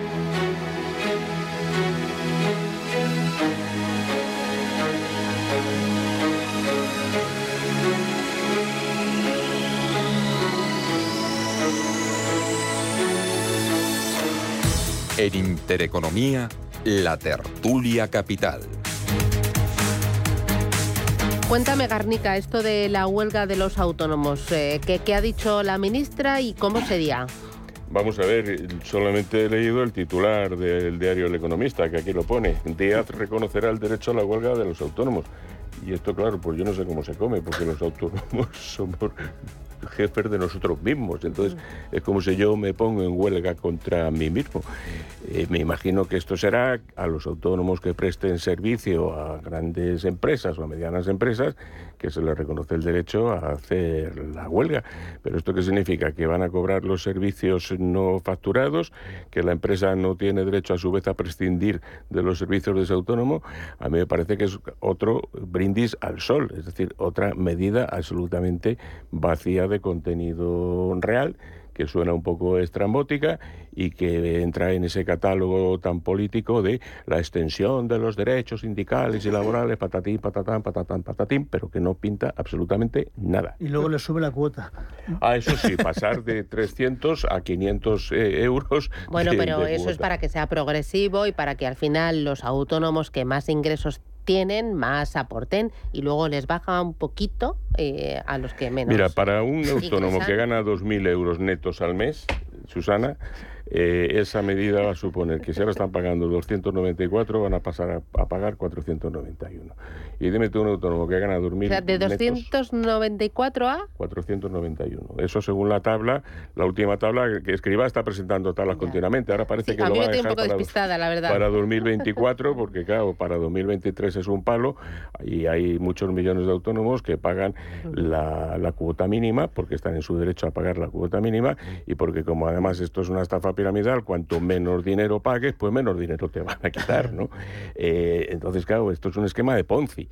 En Intereconomía, la tertulia capital. Cuéntame, Garnica, esto de la huelga de los autónomos. Eh, ¿qué, ¿Qué ha dicho la ministra y cómo sería? Vamos a ver, solamente he leído el titular del diario El Economista, que aquí lo pone. Díaz reconocerá el derecho a la huelga de los autónomos. Y esto, claro, pues yo no sé cómo se come, porque los autónomos somos jefes de nosotros mismos. Entonces es como si yo me pongo en huelga contra mí mismo. Eh, me imagino que esto será a los autónomos que presten servicio a grandes empresas o a medianas empresas que se les reconoce el derecho a hacer la huelga. Pero ¿esto qué significa? Que van a cobrar los servicios no facturados, que la empresa no tiene derecho a su vez a prescindir de los servicios de ese autónomo. A mí me parece que es otro brindis al sol, es decir, otra medida absolutamente vacía de contenido real que suena un poco estrambótica y que entra en ese catálogo tan político de la extensión de los derechos sindicales y laborales, patatín, patatán, patatán, patatín, pero que no pinta absolutamente nada. Y luego le sube la cuota. Ah, eso sí, pasar de 300 a 500 eh, euros. Bueno, pero eso es para que sea progresivo y para que al final los autónomos que más ingresos tienen, más aporten y luego les baja un poquito eh, a los que menos. Mira, para un autónomo que gana 2.000 euros netos al mes, Susana, eh, esa medida va a suponer que si ahora están pagando 294, van a pasar a, pagar 491. Y dime tú un autónomo que gana 2.000 O sea, de 294 a... 491. Eso según la tabla, la última tabla que Escriba está presentando tablas continuamente. Ahora parece que a lo mí va me a tiene un dejar poco para, despistada, la verdad. para 2024, porque claro, para 2023 es un palo y hay muchos millones de autónomos que pagan la, la cuota mínima porque están en su derecho a pagar la cuota mínima y porque como además esto es una estafa piramidal, cuanto menos dinero pagues, pues menos dinero te van a quitar, ¿no? Eh, entonces, claro, esto es un esquema de Ponzi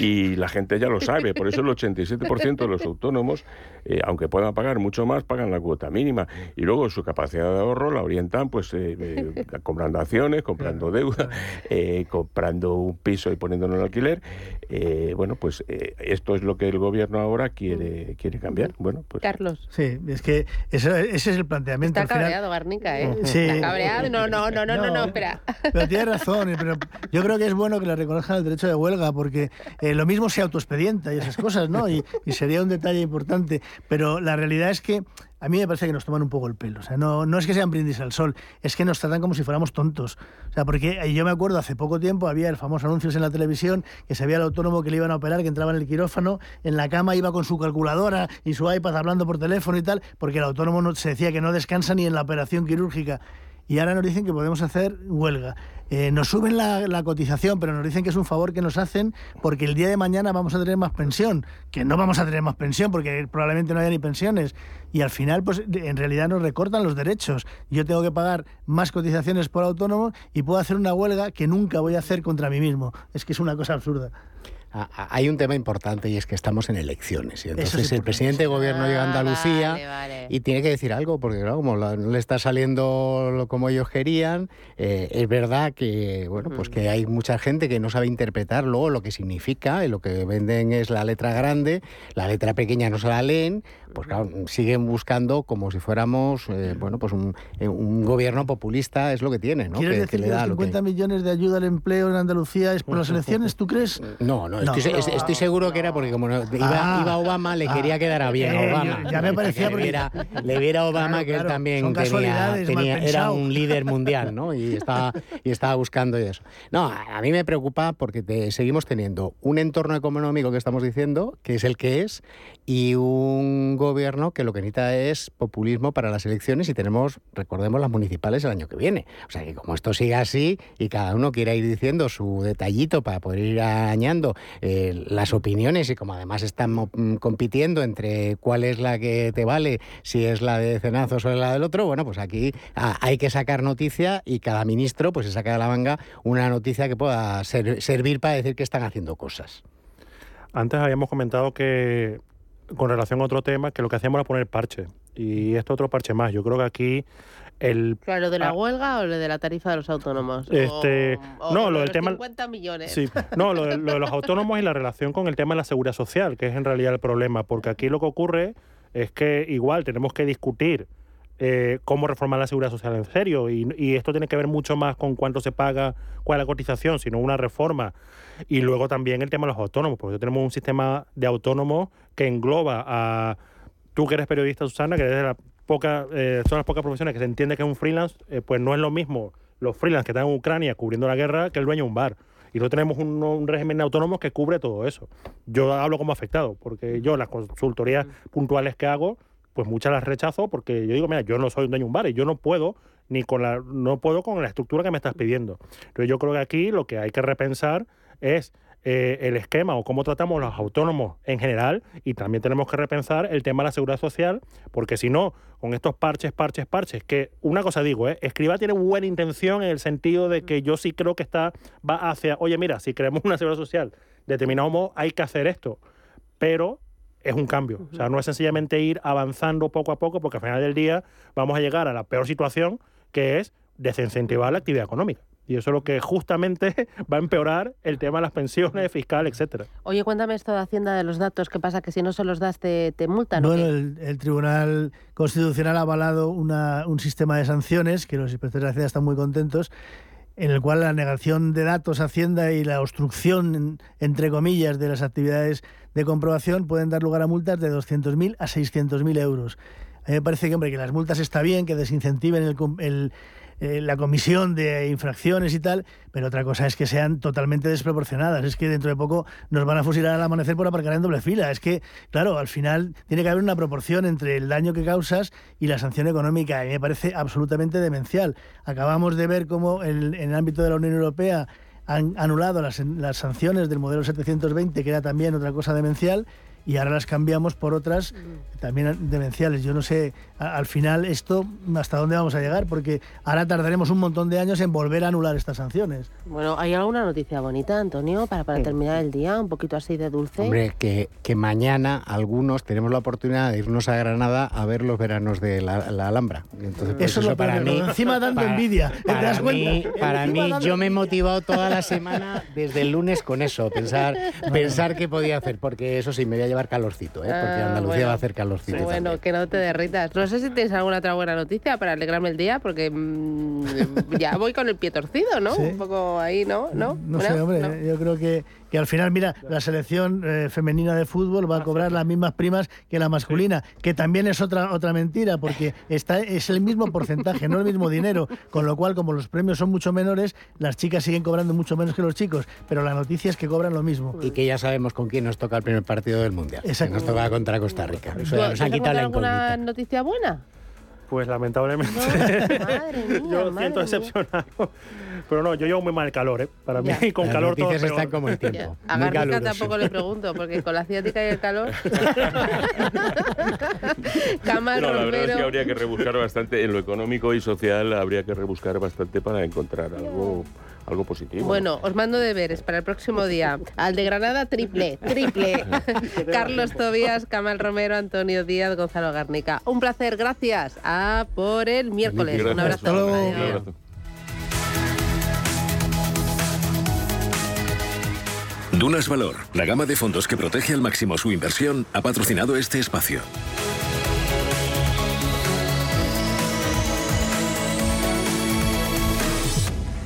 y la gente ya lo sabe, por eso el 87% de los autónomos, eh, aunque puedan pagar mucho más, pagan la cuota mínima y luego su capacidad de ahorro la orientan pues eh, eh, comprando acciones, comprando deuda, eh, comprando un piso y poniéndolo en alquiler. Eh, bueno, pues eh, esto es lo que el gobierno ahora quiere, quiere cambiar. Bueno, pues Carlos. Sí, es que ese, ese es el planteamiento. Está cabreado, Garnica, ¿eh? Sí. Está. No, no, no, no, no, no, No. espera. Pero tiene razón, pero yo creo que es bueno que le reconozcan el derecho de huelga, porque eh, lo mismo se autoexpedienta y esas cosas, ¿no? Y, y sería un detalle importante. Pero la realidad es que a mí me parece que nos toman un poco el pelo. O sea, no, no es que sean brindis al sol, es que nos tratan como si fuéramos tontos. O sea, porque eh, yo me acuerdo hace poco tiempo había el famoso anuncios en la televisión que se veía al autónomo que le iban a operar, que entraba en el quirófano, en la cama iba con su calculadora y su iPad hablando por teléfono y tal, porque el autónomo no, se decía que no descansa ni en la operación quirúrgica. Y ahora nos dicen que podemos hacer huelga. Eh, nos suben la, la cotización, pero nos dicen que es un favor que nos hacen porque el día de mañana vamos a tener más pensión. Que no vamos a tener más pensión porque probablemente no haya ni pensiones. Y al final, pues en realidad nos recortan los derechos. Yo tengo que pagar más cotizaciones por autónomo y puedo hacer una huelga que nunca voy a hacer contra mí mismo. Es que es una cosa absurda. Hay un tema importante y es que estamos en elecciones. Y entonces el presidente de gobierno llega a ah, Andalucía y tiene que decir algo, porque claro, como no le está saliendo como ellos querían, eh, es verdad que bueno, pues que hay mucha gente que no sabe interpretar luego lo que significa, y lo que venden es la letra grande, la letra pequeña no se la leen, pues claro, siguen buscando como si fuéramos eh, bueno, pues un, eh, un, gobierno populista es lo que tiene, ¿no? ¿Quieres que, decir que, los 50 millones de ayuda al empleo en Andalucía es por las elecciones, tú crees? No, no, estoy, seguro que era porque como ah. iba, Obama, le quería quedar a bien a Obama. Ya me parecía porque... Le viera, Obama que él también tenía, era un líder mundial, ¿no? Y estaba, y estaba buscando eso. No, a mí me preocupa porque seguimos teniendo un entorno económico que estamos diciendo, que es el que es, y un gobierno que lo que necesita es populismo para las elecciones y tenemos, recordemos, las municipales el año que viene. O sea que como esto sigue así y cada uno quiera ir diciendo su detallito para poder ir añadiendo eh, las opiniones y como además están mm, compitiendo entre cuál es la que te vale, si es la de Cenazos o la del otro, bueno, pues aquí ah, hay que sacar noticia y cada ministro pues se saca de la manga una noticia que pueda servir para decir que están haciendo cosas. Antes habíamos comentado que con relación a otro tema, que lo que hacíamos era poner parche. Y esto otro parche más. Yo creo que aquí el... ¿Lo de la ah. huelga o lo de la tarifa de los autónomos? Este, no, lo del tema... 50 millones. Sí, no, lo de, los autónomos y la relación con el tema de la seguridad social, que es en realidad el problema. Porque aquí lo que ocurre es que igual tenemos que discutir eh, cómo reformar la seguridad social en serio. Y, esto tiene que ver mucho más con cuánto se paga, cuál es la cotización, sino una reforma. Y luego también el tema de los autónomos, porque tenemos un sistema de autónomos que engloba a tú que eres periodista, Susana, que eres de la poca, eh, son las pocas profesiones que se entiende que es un freelance, eh, pues no es lo mismo los freelance que están en Ucrania cubriendo la guerra que el dueño de un bar. Y no tenemos un, régimen autónomo que cubre todo eso. Yo hablo como afectado, porque yo las consultorías puntuales que hago, pues muchas las rechazo porque yo digo, mira, yo no soy un dueño de un bar y yo no puedo ni con la no puedo con la estructura que me estás pidiendo. Entonces yo creo que aquí lo que hay que repensar es eh, el esquema o cómo tratamos los autónomos en general y también tenemos que repensar el tema de la seguridad social, porque si no, con estos parches, parches, parches, que una cosa digo, ¿eh? Escriba tiene buena intención en el sentido de que yo sí creo que está, va hacia, oye, mira, si queremos una seguridad social determinado modo, hay que hacer esto, pero es un cambio, o sea, no es sencillamente ir avanzando poco a poco, porque al final del día vamos a llegar a la peor situación, que es desincentivar la actividad económica. Y eso es lo que justamente va a empeorar el tema de las pensiones, fiscal, etcétera. Oye, cuéntame esto de Hacienda de los datos. ¿Qué pasa? Que si no se los das te, te multan. Bueno, el, Tribunal Constitucional ha avalado un sistema de sanciones que los inspectores de Hacienda están muy contentos en el cual la negación de datos Hacienda y la obstrucción, entre comillas, de las actividades de comprobación pueden dar lugar a multas de 200.000 a 600.000 euros. A mí me parece que, hombre, que las multas está bien, que desincentiven el, el eh, la comisión de infracciones y tal, pero otra cosa es que sean totalmente desproporcionadas. Es que dentro de poco nos van a fusilar al amanecer por aparcar en doble fila. Es que, claro, al final tiene que haber una proporción entre el daño que causas y la sanción económica. Mí me parece absolutamente demencial. Acabamos de ver cómo en, el ámbito de la Unión Europea han anulado las, las sanciones del modelo 720, que era también otra cosa demencial y ahora las cambiamos por otras también demenciales. Yo no sé, al final esto, ¿hasta dónde vamos a llegar? Porque ahora tardaremos un montón de años en volver a anular estas sanciones. Bueno, ¿hay alguna noticia bonita, Antonio, para, para terminar el día? Un poquito así de dulce. Hombre, que, que mañana algunos tenemos la oportunidad de irnos a Granada a ver los veranos de la, Alhambra. Entonces, pues eso, es lo para mí, encima dando envidia. Para mí, para mí yo me he motivado toda la semana desde el lunes con eso, pensar, pensar qué podía hacer, porque eso sí, me voy a llevar calorcito, ¿eh? porque ah, Andalucía va a hacer calorcito. Bueno, que no te derritas. No sé si tienes alguna otra buena noticia para alegrarme el día, porque mm, ya voy con el pie torcido, ¿no? Un poco ahí, ¿no? No, no sé, hombre, yo creo que que al final, mira, la selección eh, femenina de fútbol va a cobrar las mismas primas que la masculina, que también es otra otra mentira, porque está, es el mismo porcentaje, no el mismo dinero, con lo cual, como los premios son mucho menores, las chicas siguen cobrando mucho menos que los chicos, pero la noticia es que cobran lo mismo. Y que ya sabemos con quién nos toca el primer partido del Mundial. Exacto. nos toca contra Costa Rica. Eso nos han quitado la alguna noticia buena? Pues lamentablemente yo siento decepcionado. Pero no, yo llevo muy mal el calor, ¿eh? Para mí con calor todo peor. están como el tiempo. A Garrica tampoco le pregunto, porque con la ciática y el calor... Cama, no, la verdad es que habría que rebuscar bastante, en lo económico y social habría que rebuscar bastante para encontrar algo algo positivo. Bueno, os mando deberes para el próximo día. Al de Granada, triple, triple. Carlos Tobías, Camal Romero, Antonio Díaz, Gonzalo Garnica. Un placer, gracias. A por el miércoles. Un abrazo. Dunas Valor, la gama de fondos que protege al máximo su inversión, ha patrocinado este espacio.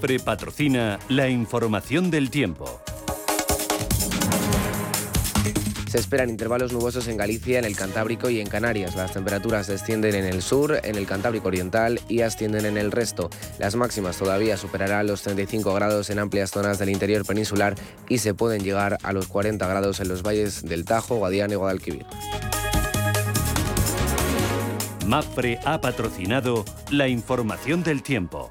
MAPRE patrocina la información del tiempo. Se esperan intervalos nubosos en Galicia, en el Cantábrico y en Canarias. Las temperaturas descienden en el sur, en el Cantábrico Oriental y ascienden en el resto. Las máximas todavía superarán los 35 grados en amplias zonas del interior peninsular y se pueden llegar a los 40 grados en los valles del Tajo, Guadiana y Guadalquivir. MAPRE ha patrocinado la información del tiempo.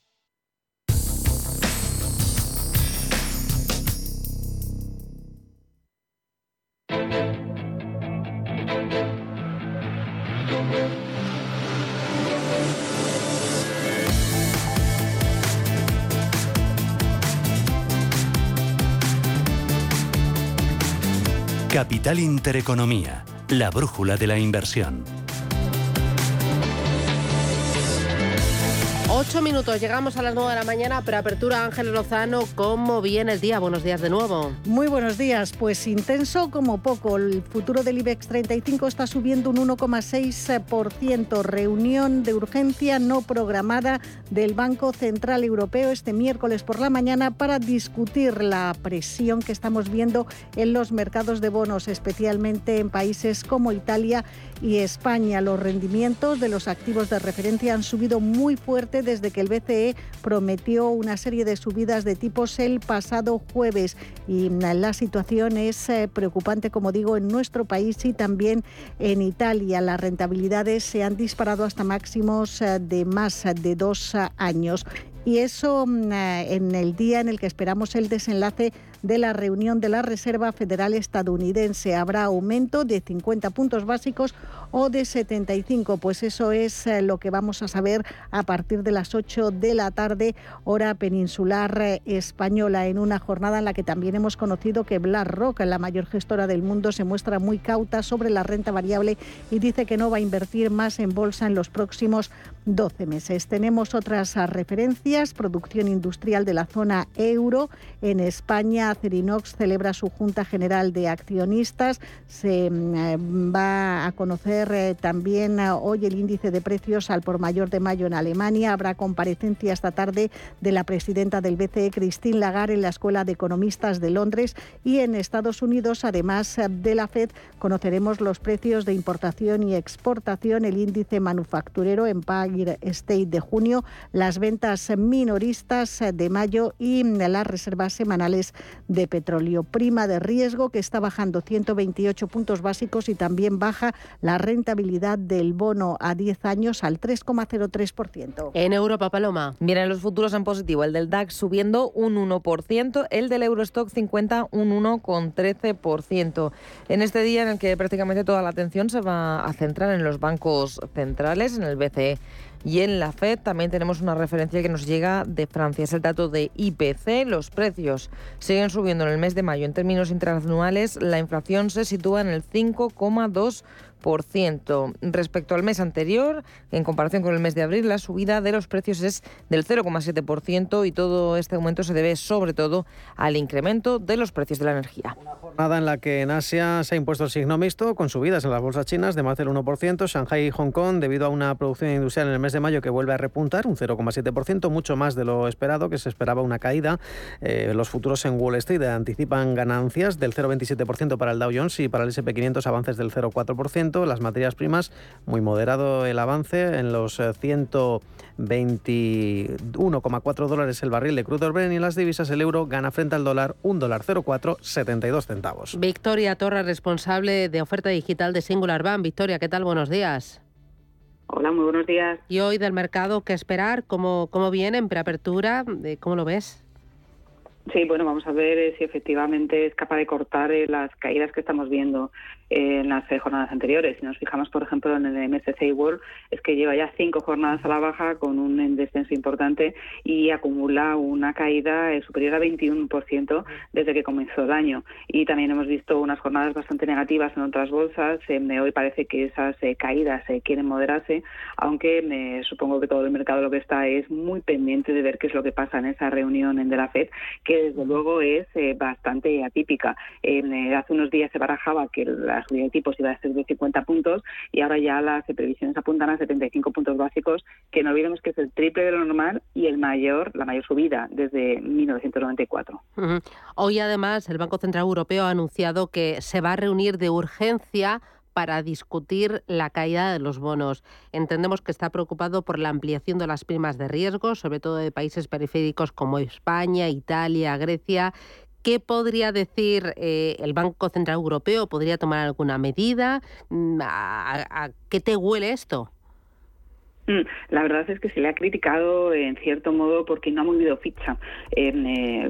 Capital Intereconomía, la brújula de la inversión. Ocho minutos, llegamos a las nueve de la mañana, preapertura Ángel Lozano, ¿cómo viene el día? Buenos días de nuevo. Muy buenos días, pues intenso como poco. El futuro del IBEX 35 está subiendo un 1,6%. Reunión de urgencia no programada del Banco Central Europeo este miércoles por la mañana para discutir la presión que estamos viendo en los mercados de bonos, especialmente en países como Italia y España. Los rendimientos de los activos de referencia han subido muy fuerte desde que el BCE prometió una serie de subidas de tipos el pasado jueves. Y la situación es eh, preocupante, como digo, en nuestro país y también en Italia. Las rentabilidades se han disparado hasta máximos eh, de más de dos eh, años. Y eso en el día en el que esperamos el desenlace de la reunión de la Reserva Federal estadounidense. Habrá aumento de 50 puntos básicos o de 75. Pues eso es eh, lo que vamos a saber a partir de las 8 de la tarde, hora peninsular eh, española, en una jornada en la que también hemos conocido que BlackRock, la mayor gestora del mundo, se muestra muy cauta sobre la renta variable y dice que no va a invertir más en bolsa en los próximos 12 meses. Tenemos otras referencias, producción industrial de la zona euro en España Acerinox celebra su Junta General de Accionistas. Se mm, eh, va a conocer eh, también eh, hoy el índice de precios al por mayor de mayo en Alemania. Habrá comparecencia esta tarde de la presidenta del BCE, Christine Lagarde, en la Escuela de Economistas de Londres. Y en Estados Unidos, además de la Fed, conoceremos los precios de importación y exportación, el índice manufacturero Empire State de junio, las ventas minoristas de mayo y las reservas semanales de petróleo. Prima de riesgo que está bajando 128 puntos básicos y también baja la rentabilidad del bono a 10 años al 3,03%. En Europa, Paloma. Miren los futuros en positivo. El del DAX subiendo un 1%, el del Eurostock 50 un 1,13%. En este día en el que prácticamente toda la atención se va a centrar en los bancos centrales, en el BCE y en la FED también tenemos una referencia que nos llega de Francia. Es el dato de IPC. Los precios siguen subiendo en el mes de mayo. En términos interanuales, la inflación se sitúa en el 5,2%. Respecto al mes anterior, en comparación con el mes de abril, la subida de los precios es del 0,7% y todo este aumento se debe sobre todo al incremento de los precios de la energía. Jornada en la que en Asia se ha impuesto el signo mixto con subidas en las bolsas chinas de más del 1%, Shanghai y Hong Kong debido a una producción industrial en el mes de mayo que vuelve a repuntar un 0,7%, mucho más de lo esperado, que se esperaba una caída. Eh, los futuros en Wall Street anticipan ganancias del 0,27% para el Dow Jones y para el S&P 500 avances del 0,4% las materias primas, muy moderado el avance en los 121,4 eh, dólares el barril de crudo Brent y en las divisas el euro gana frente al dólar un dólar 0,4 72 centavos. Victoria Torres, responsable de oferta digital de Singular Bank. Victoria, ¿qué tal? Buenos días. Hola, muy buenos días. ¿Y hoy del mercado qué esperar? ¿Cómo, cómo viene en preapertura? ¿Cómo lo ves? Sí, bueno, vamos a ver eh, si efectivamente es capaz de cortar eh, las caídas que estamos viendo en las eh, jornadas anteriores. Si nos fijamos, por ejemplo, en el MSCI World, es que lleva ya cinco jornadas a la baja con un descenso importante y acumula una caída superior a 21% desde que comenzó el año. Y también hemos visto unas jornadas bastante negativas en otras bolsas. hoy parece que esas caídas quieren moderarse, aunque me supongo que todo el mercado lo que está es muy pendiente de ver qué es lo que pasa en esa reunión de la FED, que desde luego es eh, bastante atípica. Eh, hace unos días se barajaba que la subida de tipos iba a ser de 50 puntos y ahora ya las previsiones apuntan a 75 puntos básicos, que no olvidemos que es el triple de lo normal y el mayor, la mayor subida desde 1994. Hoy además el Banco Central Europeo ha anunciado que se va a reunir de urgencia para discutir la caída de los bonos. Entendemos que está preocupado por la ampliación de las primas de riesgo, sobre todo de países periféricos como España, Italia, Grecia. ¿Qué podría decir eh, el Banco Central Europeo? ¿Podría tomar alguna medida? Mm, a qué te huele esto? Mm, la verdad es que se le ha criticado en cierto modo porque no ha movido ficha en, eh,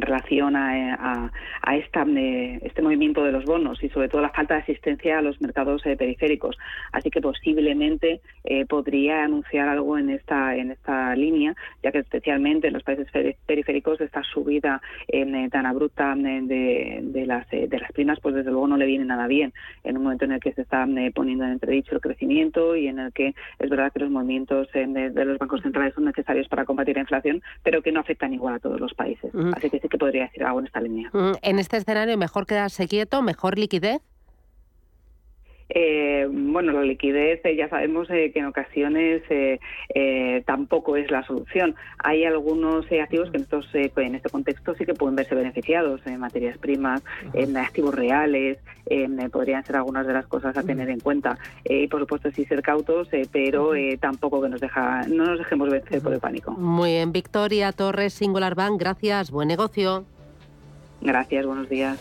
relación a, esta, eh, este movimiento de los bonos y sobre todo la falta de asistencia a los mercados eh, periféricos. Así que posiblemente podría anunciar algo en esta en esta línea, ya que especialmente en los países periféricos esta subida tan abrupta de, de, las de las primas, pues desde luego no le viene nada bien en un momento en el que se está poniendo en entredicho el crecimiento y en el que es verdad que los movimientos de, los bancos centrales son necesarios para combatir la inflación, pero que no afectan igual a todos los países. Así que sí que podría decir algo en esta línea. En este escenario, mejor quedarse quieto, mejor liquidez. Eh, bueno, la liquidez eh, ya sabemos eh, que en ocasiones tampoco es la solución. Hay algunos activos que en, estos, en este contexto sí que pueden verse beneficiados, en materias primas, en activos reales, podrían ser algunas de las cosas a tener en cuenta. y por supuesto sí ser cautos, pero tampoco que nos deja, no nos dejemos vencer por el pánico. Muy bien, Victoria Torres, Singular Bank, gracias, buen negocio. Gracias, buenos días.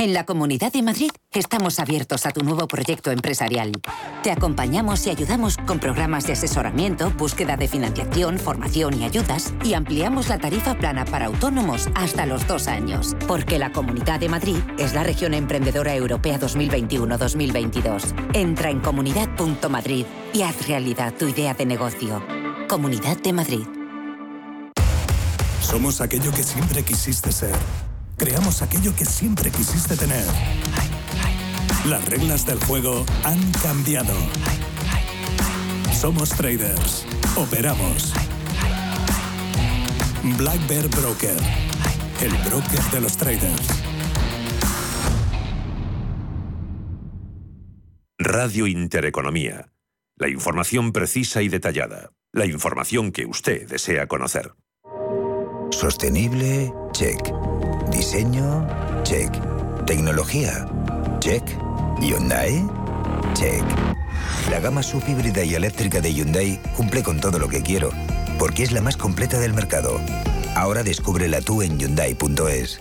En la Comunidad de Madrid estamos abiertos a tu nuevo proyecto empresarial. Te acompañamos y ayudamos con programas de asesoramiento, búsqueda de financiación, formación y ayudas y ampliamos la tarifa plana para autónomos hasta los dos años. Porque la Comunidad de Madrid es la región emprendedora europea 2021-2022. Entra en comunidad.madrid y haz realidad tu idea de negocio. Comunidad de Madrid. Somos aquello que siempre quisiste ser. Creamos aquello que siempre quisiste tener. Las reglas del juego han cambiado. Somos traders. Operamos. Black Bear Broker. El broker de los traders. Radio Intereconomía. La información precisa y detallada. La información que usted desea conocer. Sostenible, check. Diseño, check. Tecnología, check. Hyundai, check. La gama subhíbrida y eléctrica de Hyundai cumple con todo lo que quiero, porque es la más completa del mercado. Ahora descúbrela tú en Hyundai.es.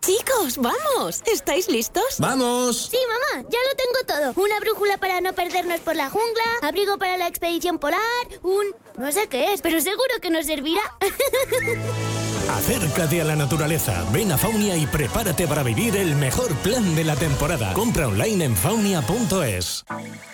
Chicos, vamos. ¿Estáis listos? ¡Vamos! Sí, mamá, ya lo tengo todo. Una brújula para no perdernos por la jungla, abrigo para la expedición polar, un... no sé qué es, pero seguro que nos servirá. Acércate a la naturaleza, ven a Faunia y prepárate para vivir el mejor plan de la temporada. Compra online en faunia.es.